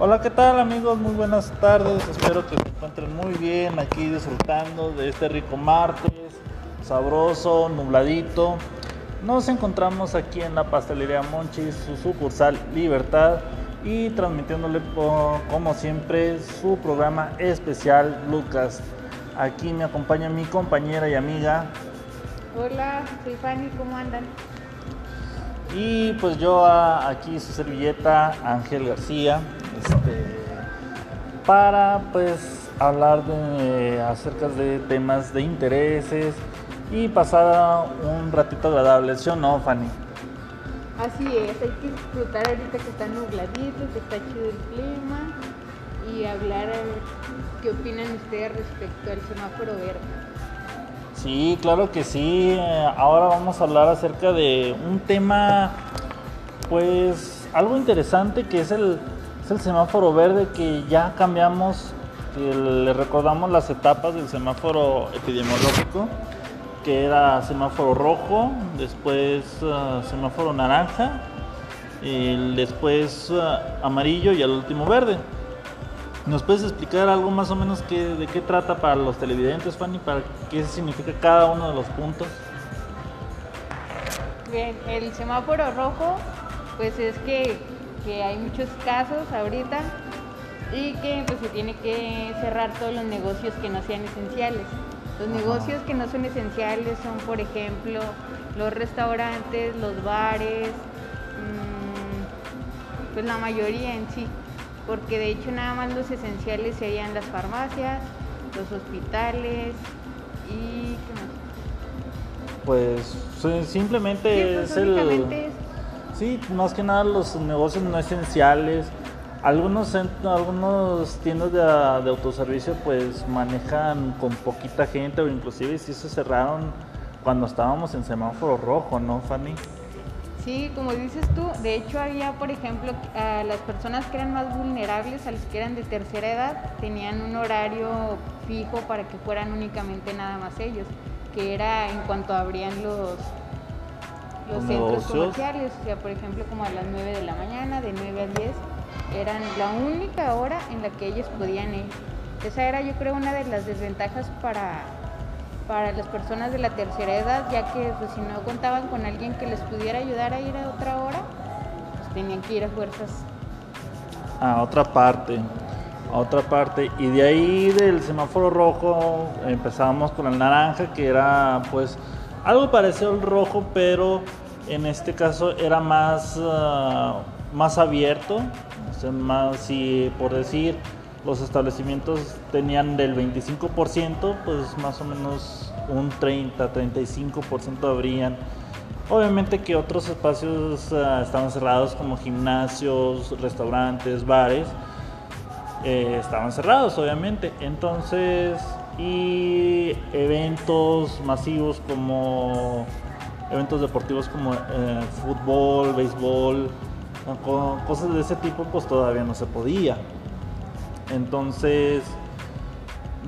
Hola, ¿qué tal amigos? Muy buenas tardes. Espero que se encuentren muy bien aquí disfrutando de este rico martes, sabroso, nubladito. Nos encontramos aquí en la pastelería Monchis, su sucursal Libertad y transmitiéndole como siempre su programa especial Lucas. Aquí me acompaña mi compañera y amiga. Hola, soy Fanny, ¿cómo andan? Y pues yo aquí su servilleta Ángel García este, para pues hablar de, acerca de temas de intereses y pasar un ratito agradable, ¿sí o no, Fanny? Así es, hay que disfrutar ahorita que está nubladito, que está chido el clima y hablar a ver qué opinan ustedes respecto al semáforo verde. Sí, claro que sí. Ahora vamos a hablar acerca de un tema, pues, algo interesante que es el es el semáforo verde que ya cambiamos, le recordamos las etapas del semáforo epidemiológico, que era semáforo rojo, después uh, semáforo naranja, y después uh, amarillo y al último verde. ¿Nos puedes explicar algo más o menos que, de qué trata para los televidentes, Fanny? ¿Para qué significa cada uno de los puntos? Bien, el semáforo rojo, pues es que que hay muchos casos ahorita y que pues se tiene que cerrar todos los negocios que no sean esenciales. Los negocios que no son esenciales son, por ejemplo, los restaurantes, los bares, mm, pues la mayoría en sí, porque de hecho nada más los esenciales serían las farmacias, los hospitales y ¿qué más? Pues simplemente pues, es el Sí, más que nada los negocios no esenciales. Algunos, algunos tiendas de, autoservicio pues manejan con poquita gente o inclusive si se cerraron cuando estábamos en semáforo rojo, ¿no, Fanny? Sí, como dices tú, de hecho había, por ejemplo, a las personas que eran más vulnerables, a los que eran de tercera edad, tenían un horario fijo para que fueran únicamente nada más ellos, que era en cuanto abrían los, los centros comerciales, o sea, por ejemplo, como a las 9 de la mañana, de 9 a 10, eran la única hora en la que ellos podían ir. Esa era, yo creo, una de las desventajas para, para las personas de la tercera edad, ya que pues, si no contaban con alguien que les pudiera ayudar a ir a otra hora, pues tenían que ir a fuerzas. A otra parte, a otra parte. Y de ahí del semáforo rojo empezábamos con el naranja, que era pues algo parecido al rojo, pero en este caso era más, ah, más abierto. más, si por decir los establecimientos tenían del 25%, pues más o menos un 30-35% abrían. Obviamente que otros espacios ah, estaban cerrados como gimnasios, restaurantes, bares, eh, estaban cerrados obviamente. Entonces y eventos masivos como eventos deportivos como eh, fútbol, béisbol, cosas de ese tipo pues todavía no se podía. Entonces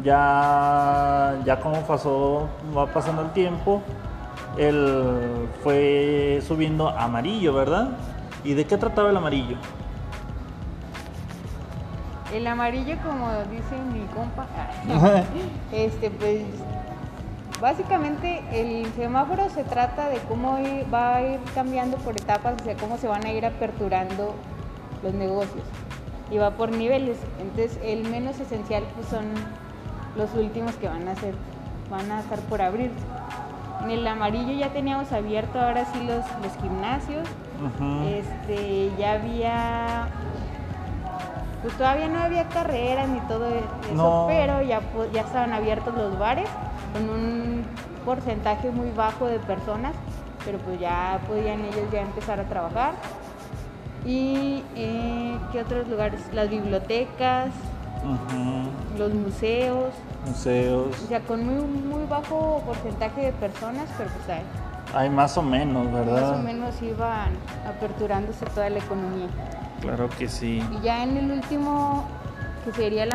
ya, ya como pasó, va pasando el tiempo, él fue subiendo amarillo, ¿verdad? ¿Y de qué trataba el amarillo? El amarillo, como dice mi compa, este, pues básicamente el semáforo se trata de cómo va a ir cambiando por etapas, o sea, cómo se van a ir aperturando los negocios. Y va por niveles. Entonces, el menos esencial pues, son los últimos que van a ser, van a estar por abrir. En el amarillo ya teníamos abierto ahora sí los, los gimnasios. Este, ya había pues todavía no había carreras ni todo eso, pero ya, ya estaban abiertos los bares con un porcentaje muy bajo de personas, pero pues ya podían ellos ya empezar a trabajar. ¿Y eh, qué otros lugares? Las bibliotecas, los museos. Museos. O sea, con muy, muy bajo porcentaje de personas, pero pues hay. Hay más o menos, ¿verdad? Más o menos iban aperturándose toda la economía. Claro que sí. Y ya en el último, que sería el,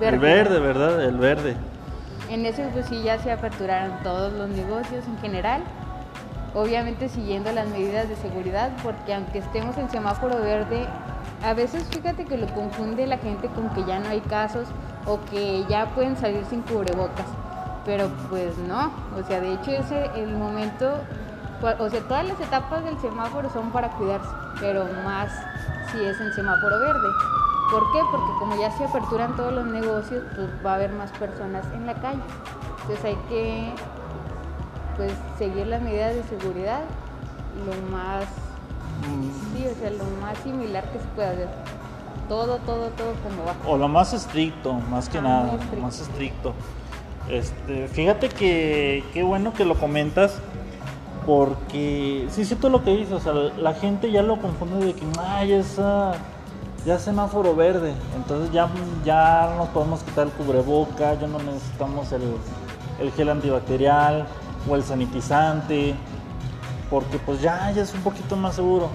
verde. El verde, ¿verdad? El verde. En ese pues sí ya se aperturaron todos los negocios en general. Obviamente siguiendo las medidas de seguridad, porque aunque estemos en semáforo verde, a veces fíjate que lo confunde la gente con que ya no hay casos o que ya pueden salir sin cubrebocas. Pero pues no, o sea, de hecho ese el momento, o sea, todas las etapas del semáforo son para cuidarse, pero más si es en semáforo verde. ¿Por qué? Porque como ya se aperturan todos los negocios, pues va a haber más personas en la calle. Entonces hay que pues seguir las medidas de seguridad lo más sí, o sea, lo más similar que se pueda hacer. Todo, todo, todo como va. O lo más estricto, más que ah, nada, más estricto. Este, fíjate que qué bueno que lo comentas porque sí siento lo que dices, o sea, la gente ya lo confunde de que ay, esa ya es semáforo verde, entonces ya, ya nos podemos quitar el cubreboca, ya no necesitamos el, el gel antibacterial o el sanitizante, porque pues ya, ya es un poquito más seguro.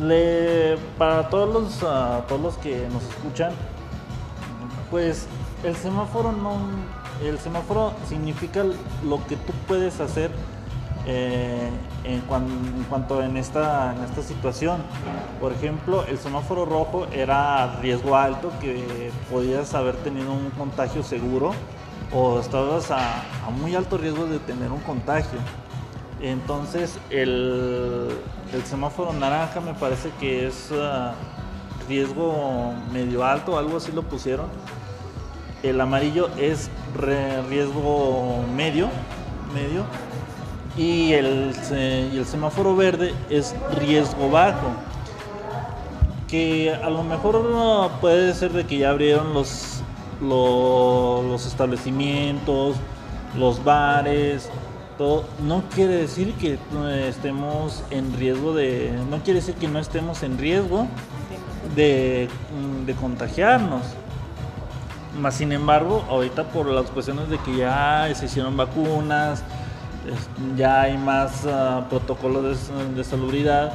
Le, para todos los, ah, todos los que nos escuchan, pues el semáforo no, el semáforo significa lo que tú puedes hacer eh, en, cuanto en esta, en situación. Por ejemplo, el semáforo rojo era riesgo alto, que podías haber tenido un contagio seguro o estabas a, muy alto riesgo de tener un contagio. Entonces el, semáforo naranja me parece que es ah, riesgo medio alto, algo así lo pusieron. El amarillo es riesgo medio, medio. Y el, y el semáforo verde es riesgo bajo. Que a lo mejor puede ser de que ya abrieron los los establecimientos, los bares, todo, no quiere decir que estemos en riesgo de, no quiere decir que no estemos en riesgo de, de contagiarnos. Más sin embargo, ahorita por las cuestiones de que ya se hicieron vacunas, ya hay más uh, protocolos de, salubridad,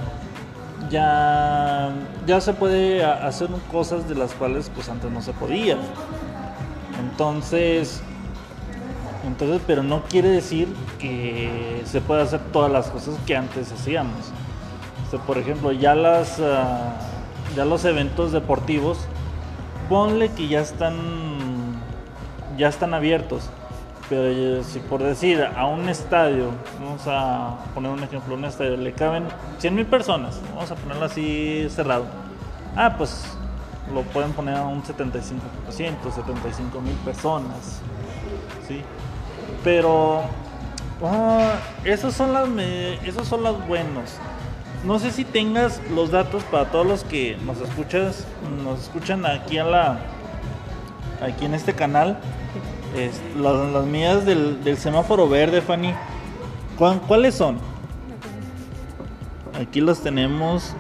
ya, ya se puede hacer cosas de las cuales pues antes no se podía. Entonces, entonces, pero no quiere decir que se pueda hacer todas las cosas que antes hacíamos. por ejemplo, ya las ah, ya los eventos deportivos, ponle que ya están ya están abiertos. Pero eh, si por decir a un estadio, vamos a poner un ejemplo, un estadio le caben 100 mil personas, vamos a ponerlo así cerrado. Ah, pues lo pueden poner a un 75%, 75 mil personas. ¿sí? Pero ah, esos, son las esos son los buenos. No sé si tengas los datos para todos los que nos escuchas, nos escuchan aquí a la aquí en este canal. Las, las mías del, del, semáforo verde, Fanny. ¿Cuáles son? Aquí los tenemos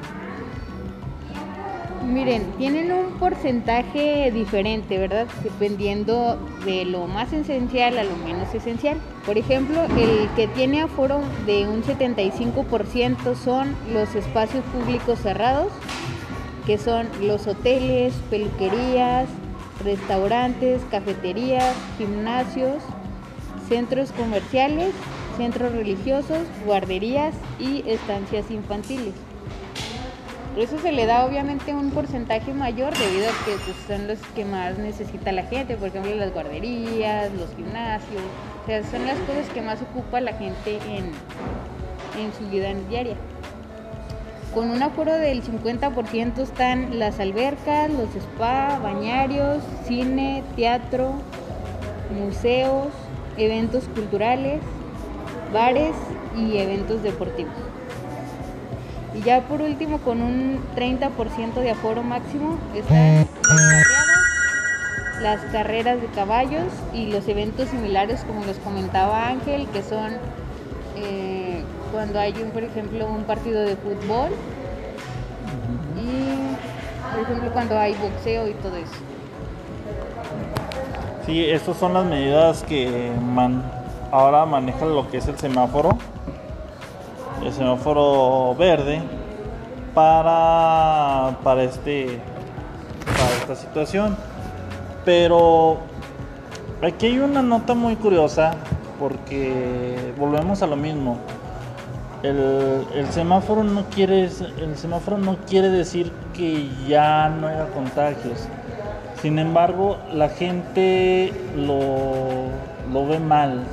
Miren, tienen un porcentaje diferente, ¿verdad? Dependiendo de lo más esencial a lo menos esencial. Por ejemplo, el que tiene aforo de un 75% son los espacios públicos cerrados, que son los hoteles, peluquerías, restaurantes, cafeterías, gimnasios, centros comerciales, centros religiosos, guarderías y estancias infantiles. Eso se le da obviamente un porcentaje mayor debido a que pues, son los que más necesita la gente, por ejemplo las guarderías, los gimnasios, o sea, son las cosas que más ocupa la gente en, en su vida diaria. Con un aforo del 50% están las albercas, los spa, bañarios, cine, teatro, museos, eventos culturales, bares y eventos deportivos. Y ya por último, con un 30% de aforo máximo, están las carreras de caballos y los eventos similares, como les comentaba Ángel, que son eh, cuando hay, un, por ejemplo, un partido de fútbol y, por ejemplo, cuando hay boxeo y todo eso. Sí, estas son las medidas que ahora manejan lo que es el semáforo el semáforo verde para, para, este, para esta situación. Pero aquí hay una nota muy curiosa porque volvemos a lo mismo. El, el semáforo no quiere el semáforo no quiere decir que ya no haya contagios. Sin embargo, la gente lo, lo ve mal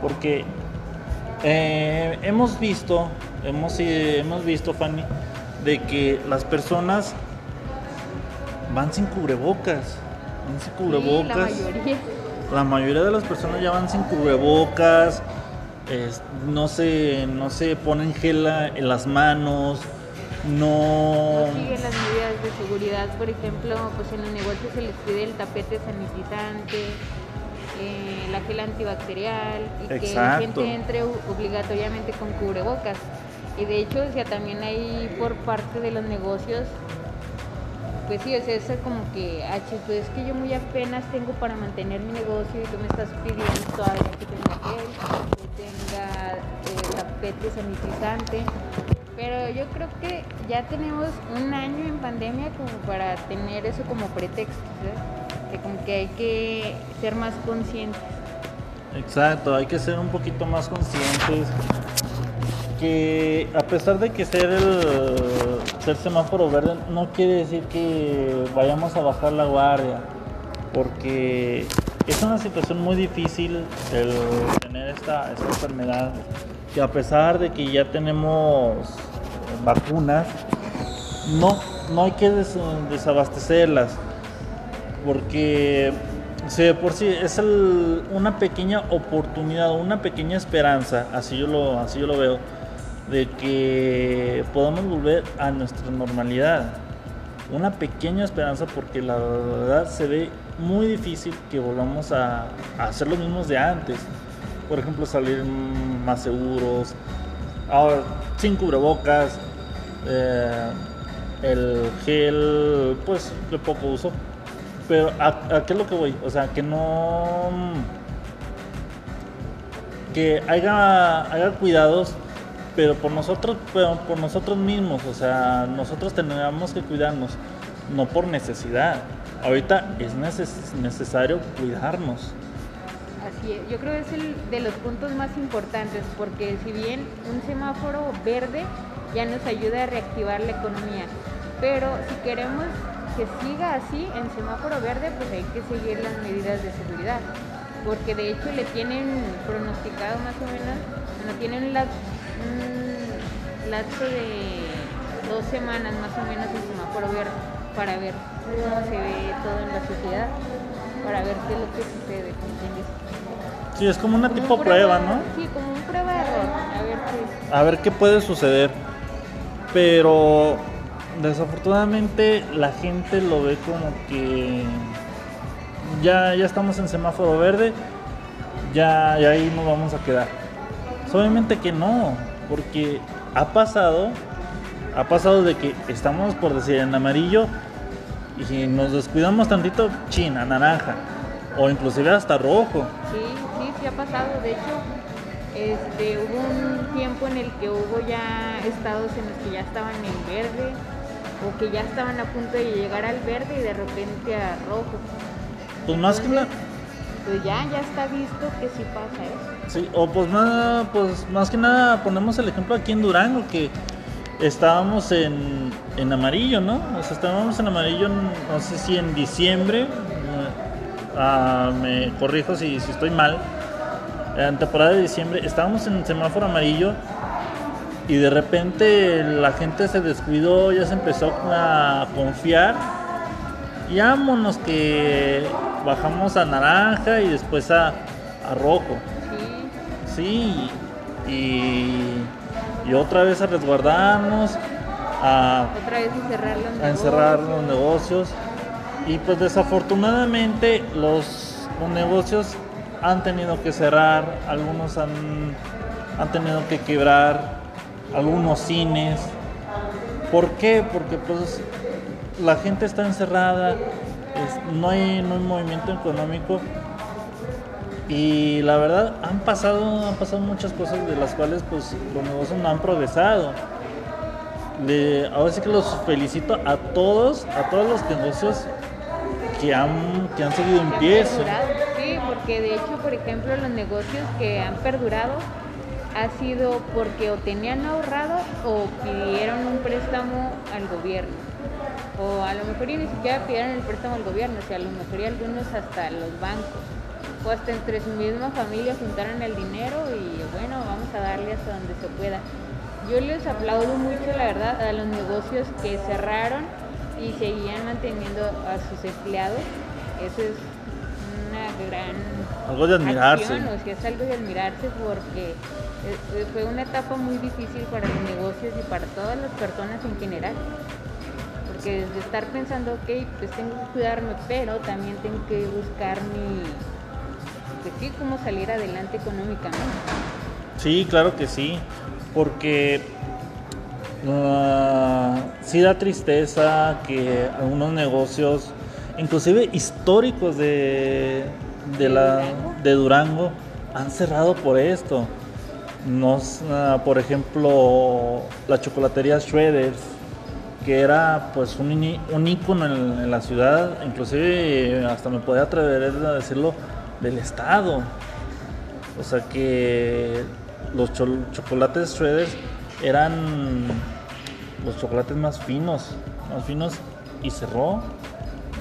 porque eh, hemos visto, hemos, eh, hemos visto, Fanny, de que las personas van sin cubrebocas. Van sin cubrebocas. la mayoría. La mayoría de las personas ya van sin cubrebocas. No, se, no se ponen gel en las manos. No... no siguen las medidas de seguridad, por ejemplo, pues en los negocios se les pide el tapete sanitizante, eh, la gel antibacterial y que la gente entre obligatoriamente con cubrebocas. Y de hecho, o sea, también hay por parte de los negocios, pues sí, o sea, es como que, ah, pues es que yo muy apenas tengo para mantener mi negocio y tú me estás pidiendo todavía que tenga gel, que tenga eh, tapete sanitizante. Pero yo creo que ya tenemos un año en pandemia como para tener eso como pretexto. ¿sabes? que como que hay que ser más conscientes. Exacto, hay que ser un poquito más conscientes que a pesar de que ser el ser semáforo verde no quiere decir que vayamos a bajar la guardia, porque es una situación muy difícil el tener esta, esta enfermedad, que a pesar de que ya tenemos vacunas, no, no hay que desabastecerlas porque sí, por sí es una pequeña oportunidad, una pequeña esperanza, así yo lo, así yo lo veo, de que podamos volver a nuestra normalidad. Una pequeña esperanza porque la verdad se ve muy difícil que volvamos a, hacer lo mismos de antes. Por ejemplo, salir más seguros, ahora sin cubrebocas, eh, el gel, pues de poco uso pero ¿a, qué es lo que voy? O sea, que no... Que haya, haya cuidados, pero por nosotros, por nosotros mismos. O sea, nosotros tenemos que cuidarnos, no por necesidad. Ahorita es necesario cuidarnos. Así es, yo creo que es el de los puntos más importantes, porque si bien un semáforo verde ya nos ayuda a reactivar la economía, pero si queremos que siga así en semáforo verde, pues hay que seguir las medidas de seguridad. Porque de hecho le tienen pronosticado más o menos, no tienen un lapso de dos semanas más o menos en semáforo verde para ver cómo se ve todo en la sociedad, para ver qué es lo que sucede, Sí, es como una tipo prueba, ¿no? Sí, como un prueba de error, a ver qué. A ver qué puede suceder. Pero desafortunadamente la gente lo ve como que ya, ya estamos en semáforo verde, ya, ahí nos vamos a quedar. Obviamente que no, porque ha pasado, ha pasado de que estamos por decir en amarillo y si nos descuidamos tantito, china, naranja, o inclusive hasta rojo. Sí, sí, sí ha pasado. De hecho, este, hubo un tiempo en el que hubo ya estados en los que ya estaban en verde o que ya estaban a punto de llegar al verde y de repente a rojo. Pues más que nada. Pues ya, ya está visto que sí pasa eso. Sí, o pues más, pues más que nada ponemos el ejemplo aquí en Durango que estábamos en, en amarillo, ¿no? O sea, estábamos en amarillo, no sé si en diciembre, ah, me corrijo si, si estoy mal, en temporada de diciembre, estábamos en semáforo amarillo y de repente la gente se descuidó, ya se empezó a confiar y vámonos que bajamos a naranja y después a, rojo. Sí. y, otra vez a resguardarnos, a, otra vez encerrar los a encerrar los negocios. Y pues desafortunadamente los, los negocios han tenido que cerrar, algunos han, han tenido que quebrar algunos cines. ¿Por qué? Porque pues la gente está encerrada, no, hay, un movimiento económico y la verdad han pasado, han pasado muchas cosas de las cuales pues los negocios no han progresado. ahora sí que los felicito a todos, a todos los negocios que han, que han seguido en pie. Sí, porque de hecho, por ejemplo, los negocios que han perdurado ha sido porque o tenían ahorrado o pidieron un préstamo al gobierno. O a lo mejor ni siquiera pidieron el préstamo al gobierno, o sea, a lo mejor y algunos hasta los bancos. O hasta entre su misma familia juntaron el dinero y bueno, vamos a darle hasta donde se pueda. Yo les aplaudo mucho, la verdad, a los negocios que cerraron y seguían manteniendo a sus empleados. Eso es una gran algo de admirarse. Acción, o sea, es algo de admirarse porque fue una etapa muy difícil para los negocios y para todas las personas en general. Porque desde estar pensando, ok, pues tengo que cuidarme, pero también tengo que buscar mi, pues sí, cómo salir adelante económicamente. Sí, claro que sí, porque uh, sí da tristeza que algunos negocios, inclusive históricos de, de, la, de Durango, han cerrado por esto. Nos, uh, por ejemplo, la chocolatería Shredders, que era pues un, un ícono en, la ciudad, inclusive hasta me podía atrever a decirlo, del estado. O sea que los chocolates Shredders eran los chocolates más finos, más finos y cerró,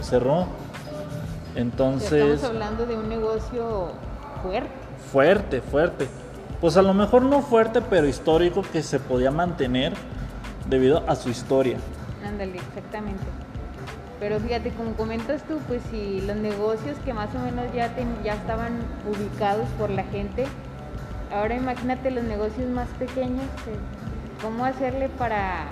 cerró. Entonces... Estamos hablando de un negocio fuerte. Fuerte, fuerte. Pues a lo mejor no fuerte, pero histórico que se podía mantener debido a su historia. Ándale, exactamente. Pero fíjate, como comentas tú, pues si los negocios que más o menos ya, ya estaban ubicados por la gente, ahora imagínate los negocios más pequeños, eh, cómo hacerle para,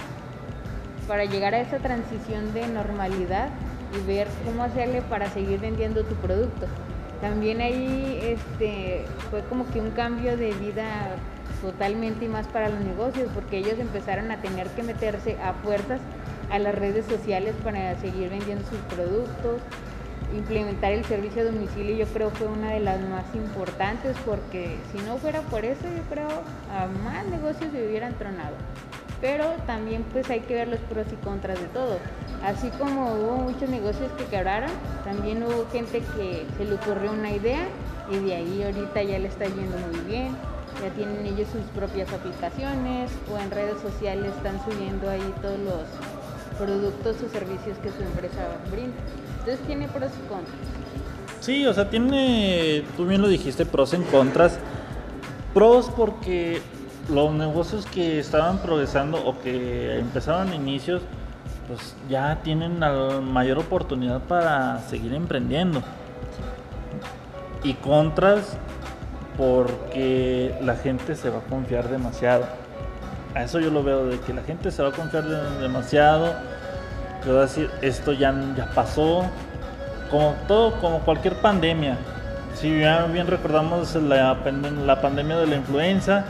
para llegar a esa transición de normalidad y ver cómo hacerle para seguir vendiendo tu producto. También ahí este, fue como que un cambio de vida totalmente y más para los negocios, porque ellos empezaron a tener que meterse a fuerzas a las redes sociales para seguir vendiendo sus productos. Implementar el servicio a domicilio yo creo fue una de las más importantes porque si no fuera por eso yo creo a más negocios se hubieran tronado. Pero también pues hay que ver los pros y contras de todo. Así como hubo muchos negocios que quebraron, también hubo gente que se le ocurrió una idea y de ahí ahorita ya le está yendo muy bien. Ya tienen ellos sus propias aplicaciones o en redes sociales están subiendo ahí todos los productos o servicios que su empresa brinda. Entonces tiene pros y contras. Sí, o sea, tiene, tú bien lo dijiste, pros y contras. Pros porque los negocios que estaban progresando o que empezaron inicios, pues ya tienen la mayor oportunidad para seguir emprendiendo. Y contras porque la gente se va a confiar demasiado a eso yo lo veo, de que la gente se va a confiar demasiado, que va a decir, esto ya, ya pasó, como todo, como cualquier pandemia. Si bien recordamos la, la pandemia de la influenza,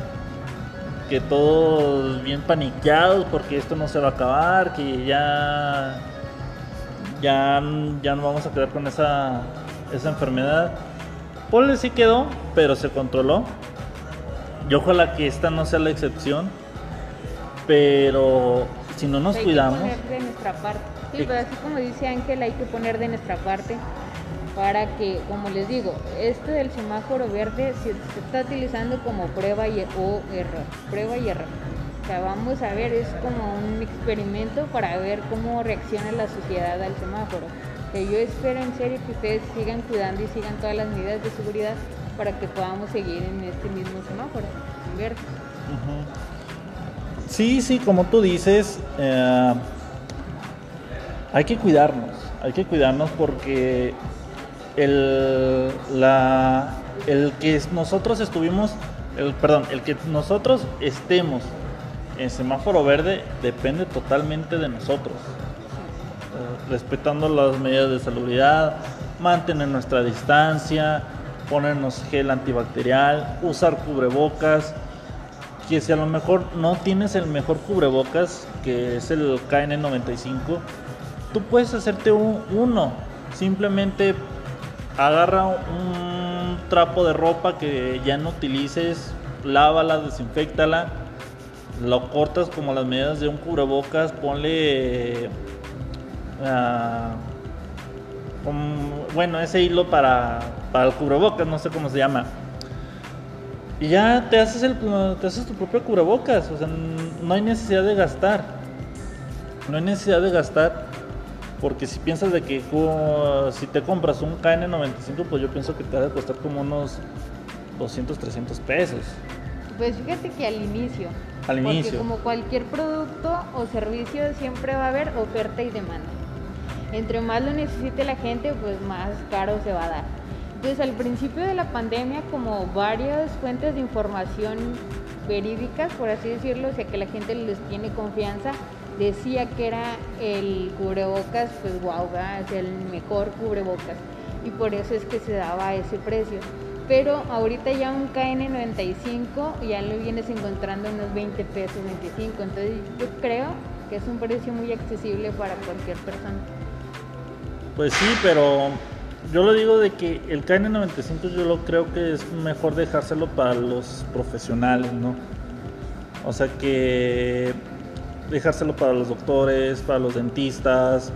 que todos bien paniqueados porque esto no se va a acabar, que ya, ya, ya no vamos a quedar con esa, esa enfermedad. Pues sí quedó, pero se controló. Y ojalá que esta no sea la excepción pero si no nos cuidamos... Hay que poner de nuestra parte. Sí, pero así como dice Ángel, hay que poner de nuestra parte para que, como les digo, este del semáforo verde se, está utilizando como prueba y, o error, prueba y error. O sea, vamos a ver, es como un experimento para ver cómo reacciona la sociedad al semáforo. Yo espero en serio que ustedes sigan cuidando y sigan todas las medidas de seguridad para que podamos seguir en este mismo semáforo, verde. Sí, sí, como tú dices, eh, hay que cuidarnos, hay que cuidarnos porque el, la, el que nosotros estuvimos, el, perdón, el que nosotros estemos en semáforo verde depende totalmente de nosotros, respetando las medidas de salubridad, mantener nuestra distancia, ponernos gel antibacterial, usar cubrebocas que si a lo mejor no tienes el mejor cubrebocas, que es el KN95, tú puedes hacerte un, uno. Simplemente agarra un trapo de ropa que ya no utilices, lávala, desinfectala, lo cortas como las medidas de un cubrebocas, ponle... Ah, bueno, ese hilo para, para el cubrebocas, no sé cómo se llama Y ya te haces, el, te haces tu propio cubrebocas, o sea, no hay necesidad de gastar. No hay necesidad de gastar, porque si piensas de que si te compras un KN95, pues yo pienso que te va a costar como unos 200, 300 pesos. Pues fíjate que al inicio. Al porque inicio. como cualquier producto o servicio siempre va a haber oferta y demanda. Entre más lo necesite la gente, pues más caro se va a dar. Entonces al principio de la pandemia, como varias fuentes de información verídicas, por así decirlo, o sea que la gente les tiene confianza, decía que era el cubrebocas, pues guau, es el mejor cubrebocas. Y por eso es que se daba ese precio pero ahorita ya un KN95 ya lo vienes encontrando unos 20 pesos, 25. Entonces yo creo que es un precio muy accesible para cualquier persona. Pues sí, pero yo lo digo de que el KN95 yo lo creo que es mejor dejárselo para los profesionales, ¿no? O sea que dejárselo para los doctores, para los dentistas,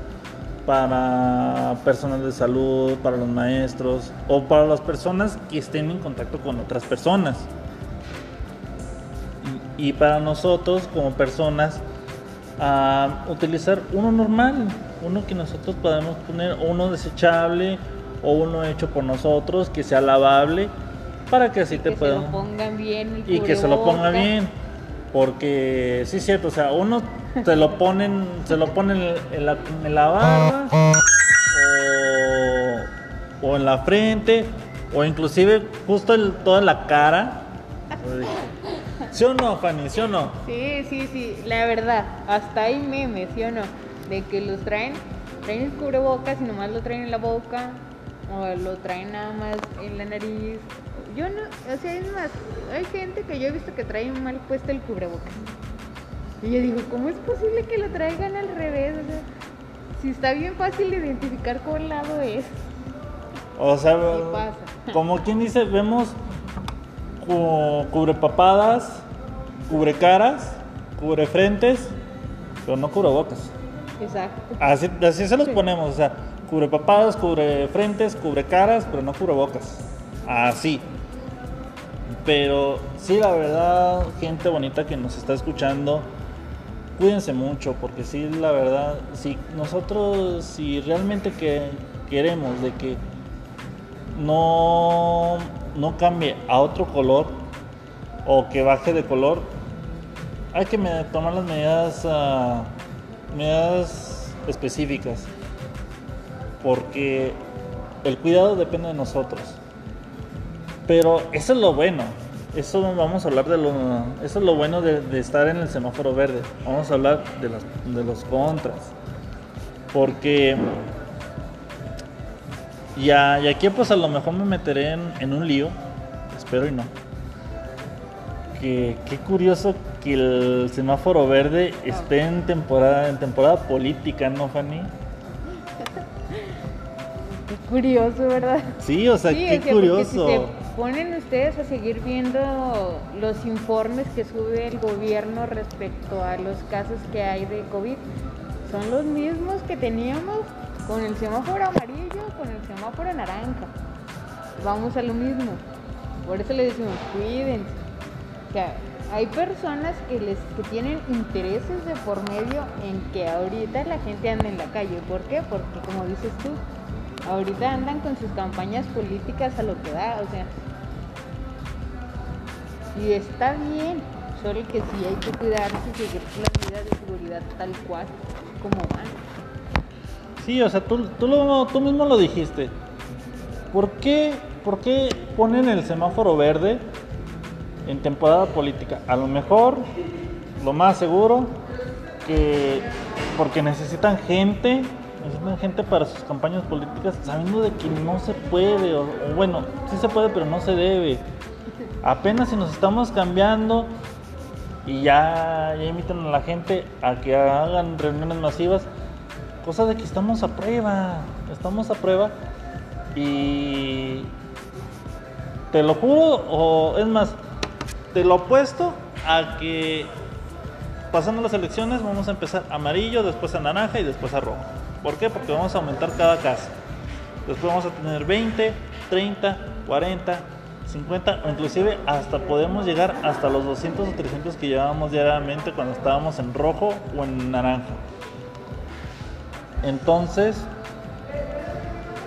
para personas de salud, para los maestros o para las personas que estén en contacto con otras personas. Y, para nosotros como personas, utilizar uno normal, uno que nosotros podemos poner, uno desechable o uno hecho por nosotros, que sea lavable, para que así te puedan... Que se lo pongan bien. y que se lo ponga bien. Porque sí es cierto, o sea, uno se lo ponen, se lo ponen en la, en la barba o, o, en la frente o inclusive justo toda la cara. ¿Sí o no, Fanny? ¿Sí o no? Sí, sí, sí, la verdad, hasta hay memes, ¿sí o no? De que los traen, traen el cubrebocas y nomás lo traen en la boca o lo traen nada más en la nariz. Yo no, o sea, es más, hay gente que yo he visto que trae mal puesto el cubrebocas. Y yo digo, ¿cómo es posible que lo traigan al revés? O sea, si está bien fácil de identificar cuál lado es. O sea, como quien dice, vemos cubre papadas, cubre caras, cubre frentes, pero no cubrebocas. Exacto. Así, así se los ponemos, o sea, cubre papadas, cubre frentes, cubre caras, pero no cubrebocas. Así. Pero sí, la verdad, gente bonita que nos está escuchando, cuídense mucho, porque sí, la verdad, si nosotros, si realmente que queremos de que no, no cambie a otro color o que baje de color, hay que tomar las medidas, uh, medidas específicas, porque el cuidado depende de nosotros. Pero eso es lo bueno, eso vamos a hablar de lo, eso es lo bueno de, estar en el semáforo verde. Vamos a hablar de los, de los contras. Porque ya, y aquí pues a lo mejor me meteré en, un lío, espero y no. Que qué curioso que el semáforo verde esté en temporada, en temporada política, ¿no, Fanny? Qué curioso, ¿verdad? Sí, o sea, qué curioso ponen ustedes a seguir viendo los informes que sube el gobierno respecto a los casos que hay de COVID, son los mismos que teníamos con el semáforo amarillo, con el semáforo naranja. Vamos a lo mismo. Por eso le decimos, cuídense. Que hay personas que les que tienen intereses de por medio en que ahorita la gente anda en la calle. ¿Por qué? Porque como dices tú, ahorita andan con sus campañas políticas a lo que da, o sea, y está bien, solo que sí hay que cuidarse y seguir las medidas de seguridad tal cual como van. Sí, o sea, tú, tú mismo lo dijiste. ¿Por qué, ¿Por qué ponen el semáforo verde en temporada política? A lo mejor, lo más seguro, que porque necesitan gente necesitan gente para sus campañas políticas sabiendo de que no se puede, o, bueno, sí se puede, pero no se debe. Apenas si nos estamos cambiando y ya, ya invitan a la gente a que hagan reuniones masivas, cosa de que estamos a prueba, estamos a prueba y te lo juro, o es más, te lo apuesto a que pasando las elecciones vamos a empezar amarillo, después a naranja y después a rojo. ¿Por qué? Porque vamos a aumentar cada casa. Después vamos a tener 20, 30, 40, 50 o inclusive hasta podemos llegar hasta los 200 o 300 que llevábamos diariamente cuando estábamos en rojo o en naranja. Entonces,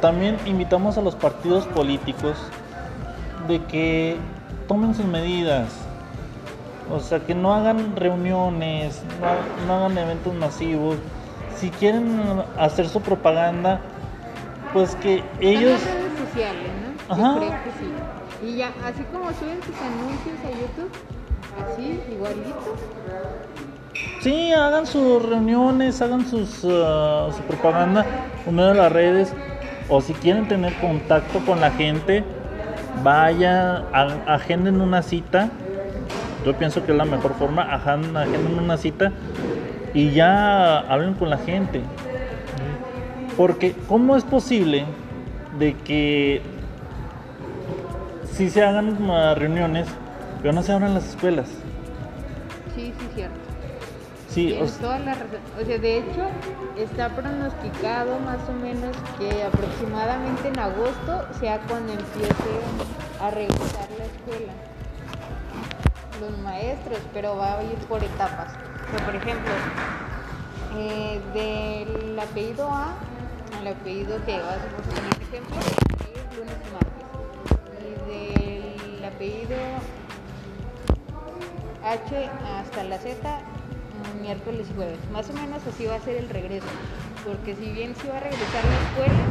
también invitamos a los partidos políticos de que tomen sus medidas. O sea, que no hagan reuniones, no, no hagan eventos masivos. Si quieren hacer su propaganda, pues que ellos... Las redes sociales, ¿no? Ajá. Yo creo que sí. Y ya, así como suben sus anuncios a YouTube, así, igualito. Sí, hagan sus reuniones, hagan sus, uh, su propaganda por medio de las redes. O si quieren tener contacto con la gente, vaya, agenden una cita. Yo pienso que es la mejor forma, agenden una cita y ya hablen con la gente. Porque, ¿cómo es posible de que si se hagan reuniones, pero no se abran las escuelas? Sí, sí, cierto. Sí, o Tienes s- toda la razón. O sea, de hecho, está pronosticado más o menos que aproximadamente en agosto sea cuando empiece a regresar la escuela. Los maestros, pero va a ir por etapas. O sea, por ejemplo, eh, del apellido A al apellido G, vas a poner un ejemplo, es lunes y martes. Y del apellido H hasta la Z, miércoles y jueves. Más o menos así va a ser el regreso. Porque si bien sí va a regresar la escuela,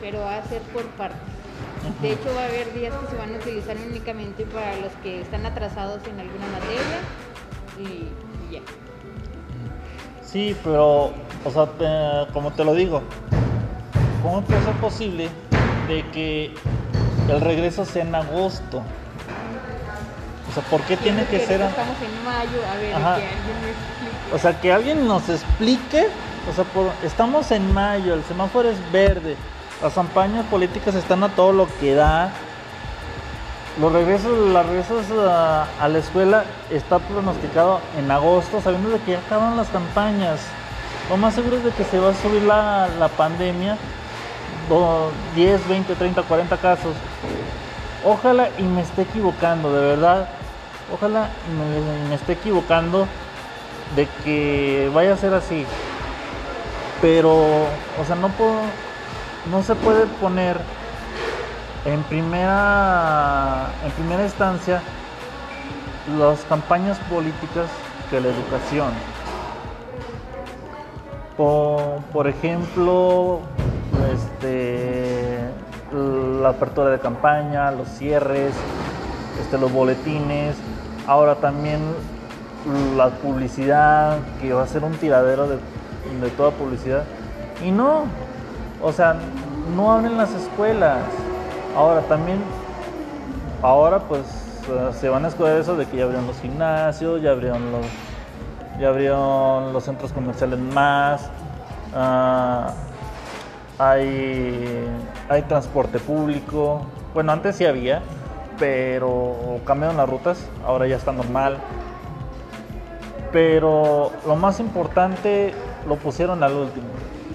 pero va a ser por partes. De hecho, va a haber días que se van a utilizar únicamente para los que están atrasados en alguna materia y, y ya. Sí, pero, o sea, te- como te lo digo, ¿cómo puede ser posible de que el regreso sea en agosto? O sea, ¿por qué tiene que ser? Estamos en mayo, a ver, Ajá. que alguien me explique. O sea, que alguien nos explique. O sea, estamos en mayo, el semáforo es verde, las campañas políticas están a todo lo que da. Los regresos, los regresos a, la escuela está pronosticado en agosto, sabiendo de que ya acaban las campañas. Lo más seguro es de que se va a subir la, la pandemia, do- 10, 20, 30, 40 casos. Ojalá y me esté equivocando, de verdad. Ojalá y me esté equivocando de que vaya a ser así. Pero, o sea, no puedo, no se puede poner en primera, en primera instancia las campañas políticas que la educación. Por, por ejemplo, este, la apertura de campaña, los cierres, este, los boletines, ahora también la publicidad, que va a ser un tiradero de, toda publicidad. Y no, o sea, no abren las escuelas. Ahora también, ahora pues eh, se van a escoger eso de que ya abrieron los gimnasios, ya abrieron los, ya abrieron los centros comerciales más, ah, hay, hay transporte público. Bueno, antes sí había, pero cambiaron las rutas, ahora ya está normal. Pero lo más importante lo pusieron al último.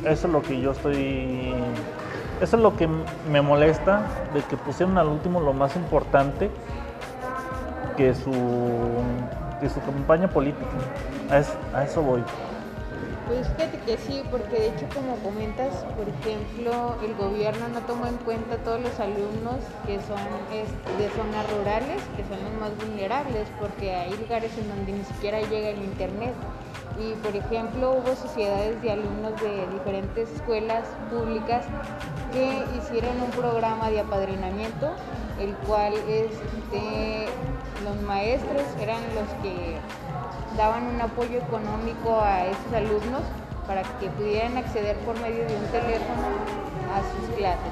Eso es lo que yo estoy. Eso es lo que me molesta, de que pusieron al último lo más importante que su, que su campaña política. A, a eso voy. Pues fíjate que sí, porque de hecho como comentas, por ejemplo, el gobierno no tomó en cuenta todos los alumnos que son es, de zonas rurales, que son los más vulnerables, porque hay lugares en donde ni siquiera llega el internet. Y por ejemplo, hubo sociedades de alumnos de diferentes escuelas públicas que hicieron un programa de apadrinamiento, el cual este, los maestros eran los que daban un apoyo económico a esos alumnos para que pudieran acceder por medio de un teléfono a sus clases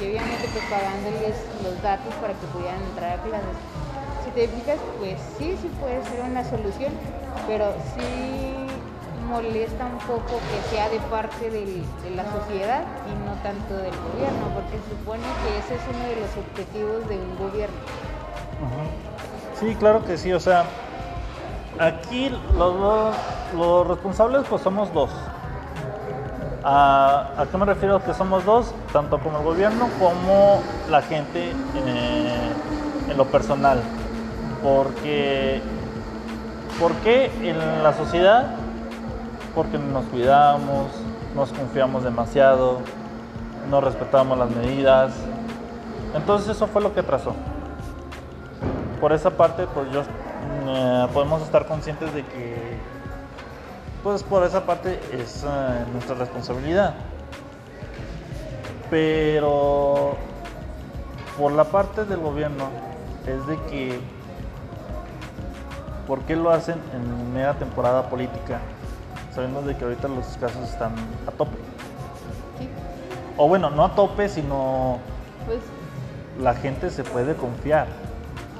y obviamente pues pagándoles los datos para que pudieran entrar a clases. Si te fijas, pues sí, sí puede ser una solución, pero sí molesta un poco que sea de parte de la sociedad y no tanto del gobierno, porque supone que ese es uno de los objetivos de un gobierno. Sí, claro que sí, o sea, aquí los, dos- los responsables pues somos dos. ¿A, qué me refiero que somos dos? Tanto como el gobierno como la gente eh, en lo personal. Porque, ¿por qué en la sociedad? Porque nos cuidamos, nos confiamos demasiado, no respetamos las medidas. Entonces eso fue lo que trazó. Por esa parte, pues yo eh, podemos estar conscientes de que, pues por esa parte es eh, nuestra responsabilidad. Pero por la parte del gobierno es de que, ¿por qué lo hacen en media temporada política? Sabiendo de que ahorita los casos están a tope. Sí. O bueno, no a tope, sino Pues la gente se puede confiar.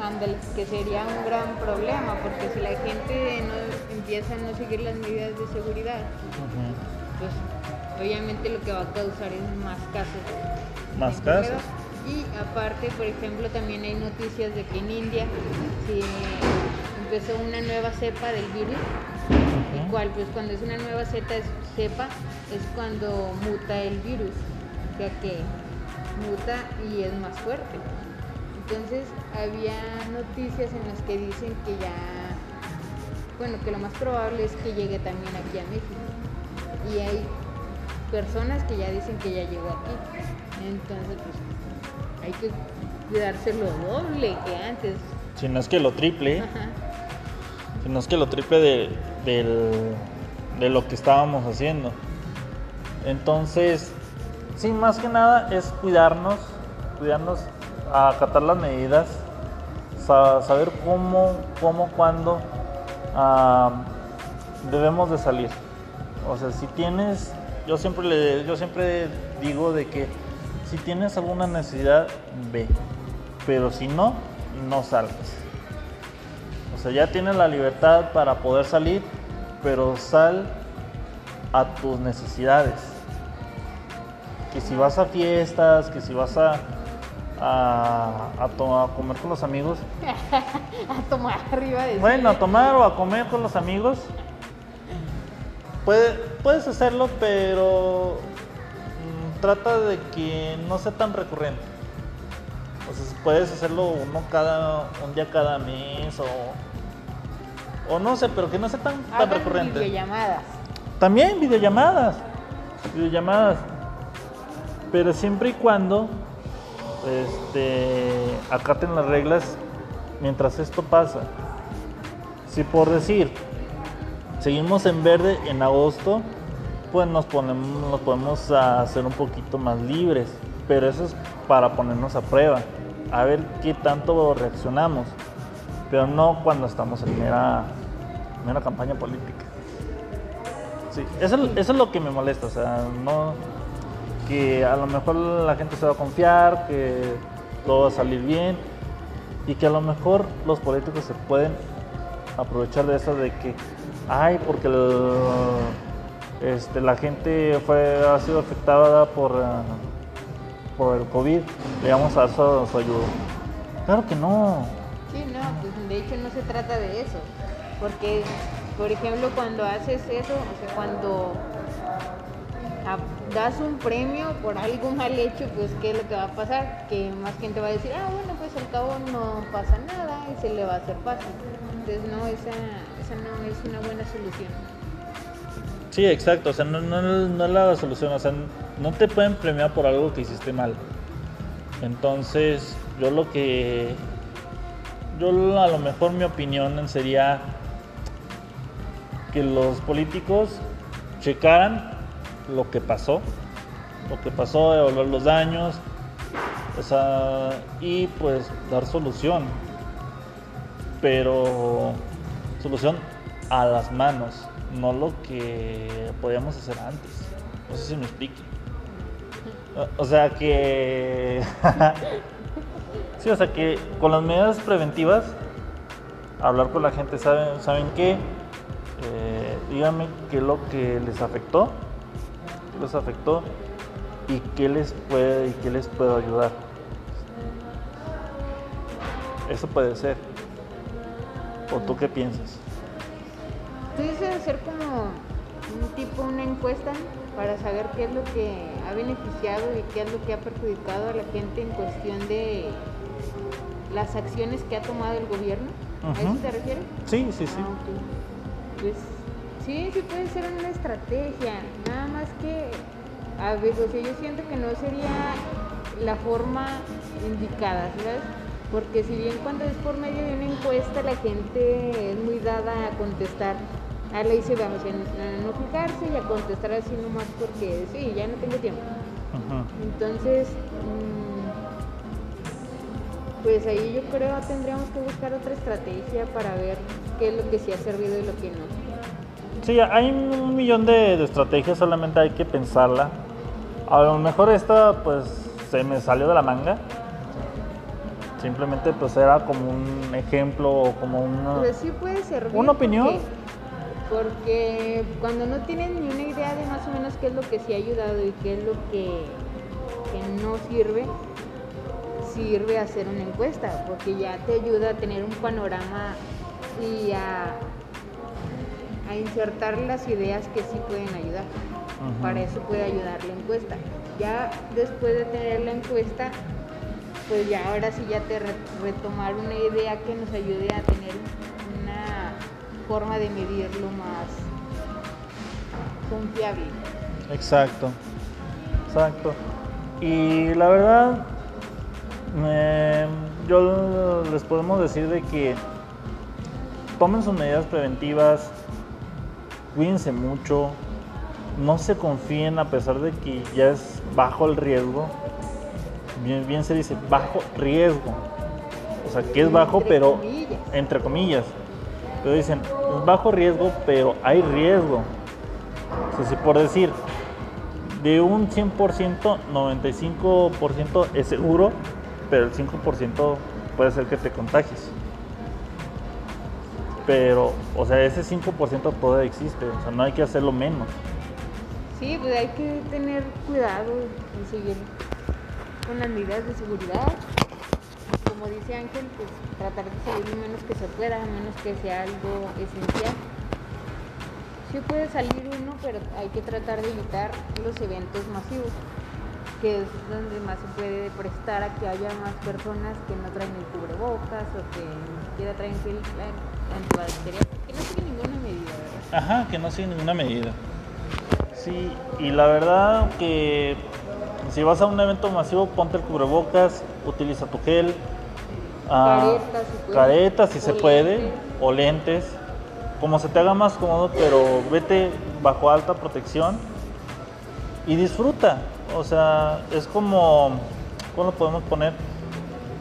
Ándale, que sería un gran problema, porque si la gente no empieza a no seguir las medidas de seguridad, pues obviamente lo que va a causar es más casos. Más casos. Y aparte, por ejemplo, también hay noticias de que en India se empezó una nueva cepa del virus, el cual pues cuando es una nueva cepa, cepa es cuando muta el virus, o sea que muta y es más fuerte. Entonces había noticias en las que dicen que ya, bueno, que lo más probable es que llegue también aquí a México. Y hay personas que ya dicen que ya llegó aquí. Entonces, pues hay que cuidarse lo doble que antes. Si no es que lo triple, Ajá. si no es que lo triple de, del- de lo que estábamos haciendo. Entonces, sí, más que nada es cuidarnos, cuidarnos, acatar las medidas, sa- saber cómo, cómo, cuándo debemos de salir. O sea, si tienes, yo siempre le, yo siempre digo de que si tienes alguna necesidad, ve, pero si no, no salgas. O sea, ya tienes la libertad para poder salir, pero sal a tus necesidades. Que si vas a fiestas, que si vas a, a, a to- a comer con los amigos, a tomar arriba de bueno, a tomar o a comer con los amigos, puede- puedes hacerlo, pero mm, trata de que no sea tan recurrente. O sea, puedes hacerlo uno cada, un día cada mes o, o no sé, pero que no sea tan, tan recurrente. videollamadas. También videollamadas. Videollamadas. Pero siempre y cuando este, acaten las reglas mientras esto pasa. Si por decir, seguimos en verde en agosto, pues nos, ponemos, nos podemos hacer un poquito más libres. Pero eso es para ponernos a prueba. A ver qué tanto reaccionamos. Pero no cuando estamos en mera, mera campaña política. Sí, eso, eso es lo que me molesta, o sea, no que a lo mejor la gente se va a confiar, que todo va a salir bien y que a lo mejor los políticos se pueden aprovechar de eso de que, ay, porque este, la gente fue ha sido afectada por, ah, por el COVID, le vamos a dar su, su ayuda. Claro que no. Sí, no, pues de hecho no se trata de eso. Porque, por ejemplo, cuando haces eso, o sea, cuando das un premio por algo mal hecho, pues ¿qué es lo que va a pasar? Que más gente va a decir, ah, bueno, pues al cabo no pasa nada y se le va a hacer fácil. Entonces, no, esa, esa no es una buena solución. Sí, exacto, o sea, no, no, no es la solución, o sea, no te pueden premiar por algo que hiciste mal. Entonces, yo lo que, yo a lo mejor mi opinión sería que los políticos checaran lo que pasó, lo que pasó, evaluar los daños, o sea, y pues dar solución, pero solución a las manos, no lo que podíamos hacer antes. No sé si me explique. O- O sea que. sí, o sea que con las medidas preventivas, hablar con la gente, ¿saben, ¿saben qué? Eh, díganme qué es lo que les afectó, qué les afectó y qué les puede y qué les puedo ayudar. Eso puede ser. ¿O tú qué piensas? Entonces, hacer como un tipo, una encuesta para saber qué es lo que ha beneficiado y qué es lo que ha perjudicado a la gente en cuestión de, las acciones que ha tomado el gobierno. ¿A eso te refieres? Sí, sí, sí. Ah. Pues sí, sí puede ser una estrategia, nada más que a veces, o sea, yo siento que no sería la forma indicada, ¿sabes? Porque si bien cuando es por medio de una encuesta la gente es muy dada a contestar, a la hice vamos, a no fijarse y a contestar así nomás porque sí, ya no tengo tiempo. Entonces, mm, pues ahí yo creo tendríamos que buscar otra estrategia para ver qué es lo que sí ha servido y lo que no. Sí, hay un millón de, de estrategias, solamente hay que pensarla. A lo mejor esta, pues, se me salió de la manga. Simplemente, pues, era como un ejemplo o como una... Pero sí puede servir. ¿Una opinión? Porque, porque cuando no tienen ni una idea de más o menos qué es lo que sí ha ayudado y qué es lo que, que no sirve, sirve hacer una encuesta, porque ya te ayuda a tener un panorama y a, a insertar las ideas que sí pueden ayudar. Para eso puede ayudar la encuesta. Ya después de tener la encuesta, pues ya ahora sí ya te re- retomar una idea que nos ayude a tener una forma de medirlo más confiable. Exacto, exacto. Y la verdad, eh, yo les podemos decir de que tomen sus medidas preventivas, cuídense mucho, no se confíen a pesar de que ya es bajo el riesgo. Bien, bien se dice bajo riesgo. O sea, que es bajo, Entre pero comillas. entre comillas. Pero dicen, es bajo riesgo, pero hay riesgo. O sea, si por decir, de un 100%, 95% es seguro, pero el 5% puede ser que te contagies. Pero, o sea, ese 5% todavía existe, o sea, no hay que hacerlo menos. Sí, pues hay que tener cuidado y seguir con las medidas de seguridad. Como dice Ángel, pues tratar de salir lo menos que se pueda, a menos que sea algo esencial. Sí puede salir uno, pero hay que tratar de evitar los eventos masivos, que es donde más se puede prestar a que haya más personas que no traen el cubrebocas o que ni siquiera traen gel antibacterial, que no sigue ninguna medida, ¿verdad? Ajá, que no sigue ninguna medida. Sí, y la verdad que si vas a un evento masivo, ponte el cubrebocas, utiliza tu gel, ah, Caretas, si se puede, lentes. o lentes, como se te haga más cómodo, pero vete bajo alta protección y disfruta. O sea, es como, ¿cómo lo podemos poner?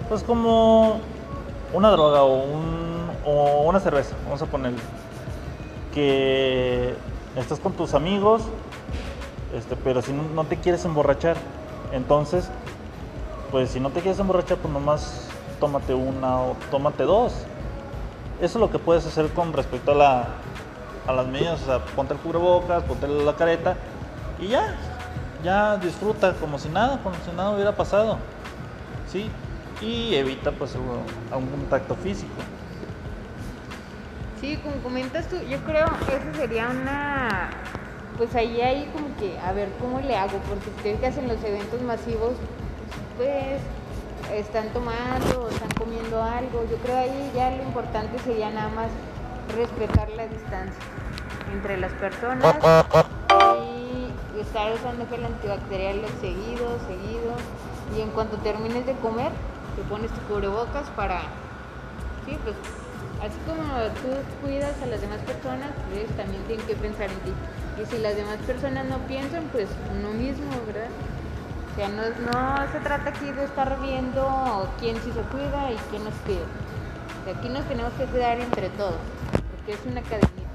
Pues como una droga o, un- o una cerveza, vamos a ponerle que estás con tus amigos, este, pero si no, te quieres emborrachar, entonces, pues si no te quieres emborrachar, pues nomás tómate una o tómate dos. Eso es lo que puedes hacer con respecto a, la, a las medidas, o sea, ponte el cubrebocas, ponte la careta y ya, ya disfruta como si nada, como si nada hubiera pasado, ¿sí? Y evita pues algún contacto físico. Sí, como comentas tú, yo creo que eso sería una. Pues ahí hay como que, a ver, ¿cómo le hago? Porque si te fijas en los eventos masivos, pues están tomando están comiendo algo. Yo creo ahí ya lo importante sería nada más respetar la distancia entre las personas y estar usando gel antibacterial seguido, seguido. Y en cuanto termines de comer, te pones tu cubrebocas para Sí, pues así como tú cuidas a las demás personas, ellos también tienen que pensar en ti. Y si las demás personas no piensan, pues uno mismo, ¿verdad? O sea, no, no se trata aquí de estar viendo quién sí se cuida y quién nos cuida. Aquí nos tenemos que cuidar entre todos, porque es una cadenita.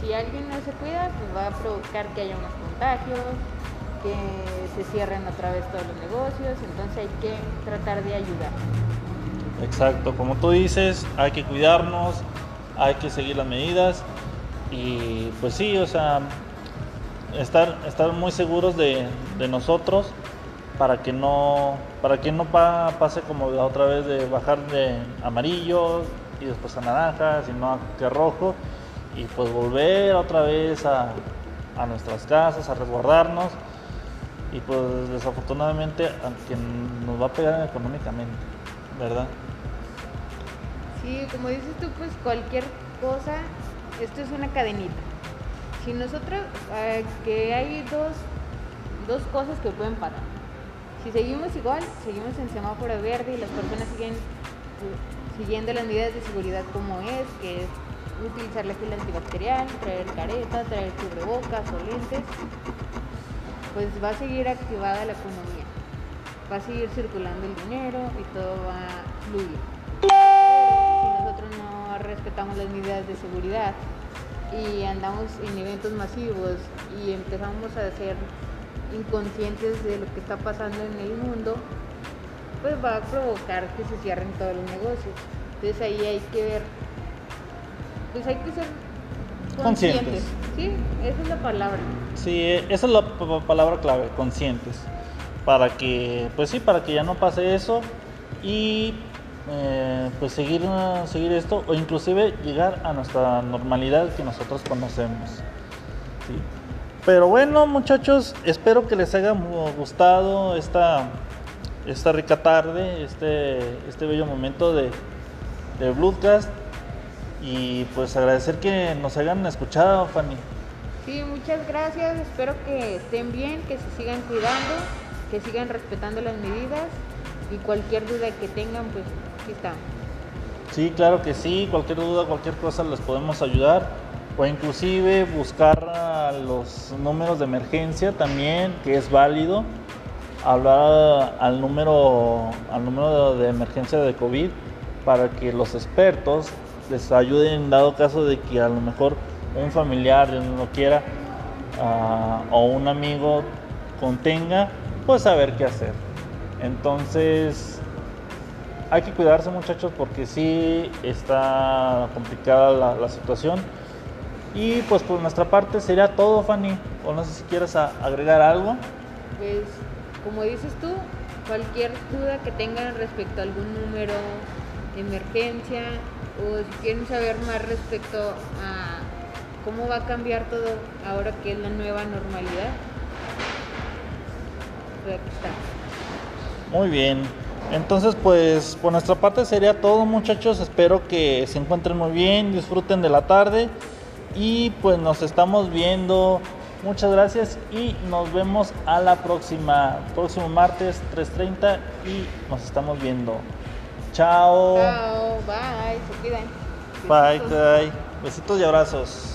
Si alguien no se cuida, pues va a provocar que haya más contagios, que se cierren otra vez todos los negocios, entonces hay que tratar de ayudar. Exacto, como tú dices, hay que cuidarnos, hay que seguir las medidas y pues sí, o sea, estar, estar muy seguros de, nosotros para que no, para que no pa- pase como la otra vez de bajar de amarillo y después a naranja, sino a que rojo y pues volver otra vez a, a nuestras casas, a resguardarnos y pues desafortunadamente aunque nos va a pegar económicamente, ¿verdad? Sí, como dices tú, pues cualquier cosa, esto es una cadenita. Si nosotros, eh, que hay dos, dos cosas que pueden parar. Si seguimos igual, seguimos en semáforo verde y las personas siguen uh, siguiendo las medidas de seguridad como es, que es utilizar la gel antibacterial, traer careta, traer cubrebocas o lentes, pues va a seguir activada la economía, va a seguir circulando el dinero y todo va a fluir. Respetamos las medidas de seguridad y andamos en eventos masivos y empezamos a ser inconscientes de lo que está pasando en el mundo, pues va a provocar que se cierren todos los negocios. Entonces ahí hay que ver, pues hay que ser conscientes. Conscientes. Sí, esa es la palabra. Sí, esa es la palabra clave, conscientes. Para que, pues sí, para que ya no pase eso y eh, pues seguir, seguir esto o inclusive llegar a nuestra normalidad que nosotros conocemos. Pero bueno, muchachos, espero que les haya gustado esta, esta rica tarde, este, este bello momento de, de Bloodcast. Y pues agradecer que nos hayan escuchado, Fanny. Sí, muchas gracias. Espero que estén bien, que se sigan cuidando, que sigan respetando las medidas y cualquier duda que tengan, pues aquí estamos. Sí, claro que sí. Cualquier duda, cualquier cosa les podemos ayudar. O inclusive buscar los números de emergencia también, que es válido. Hablar al número, al número de emergencia de COVID para que los expertos les ayuden en dado caso de que a lo mejor un familiar no lo quiera ah, o un amigo contenga, pues saber qué hacer. Entonces, hay que cuidarse muchachos porque sí está complicada la, situación. Y pues por nuestra parte sería todo, Fanny. O no sé si quieres agregar algo. Pues, como dices tú, cualquier duda que tengan respecto a algún número de emergencia o si quieren saber más respecto a cómo va a cambiar todo ahora que es la nueva normalidad, pues aquí está. Muy bien. Entonces pues por nuestra parte sería todo muchachos. Espero que se encuentren muy bien, disfruten de la tarde. Y pues nos estamos viendo. Muchas gracias y nos vemos a la próxima, próximo martes 3.30 y nos estamos viendo. Chao. Chao, bye, se cuidan. Bye, bye. Besitos y abrazos.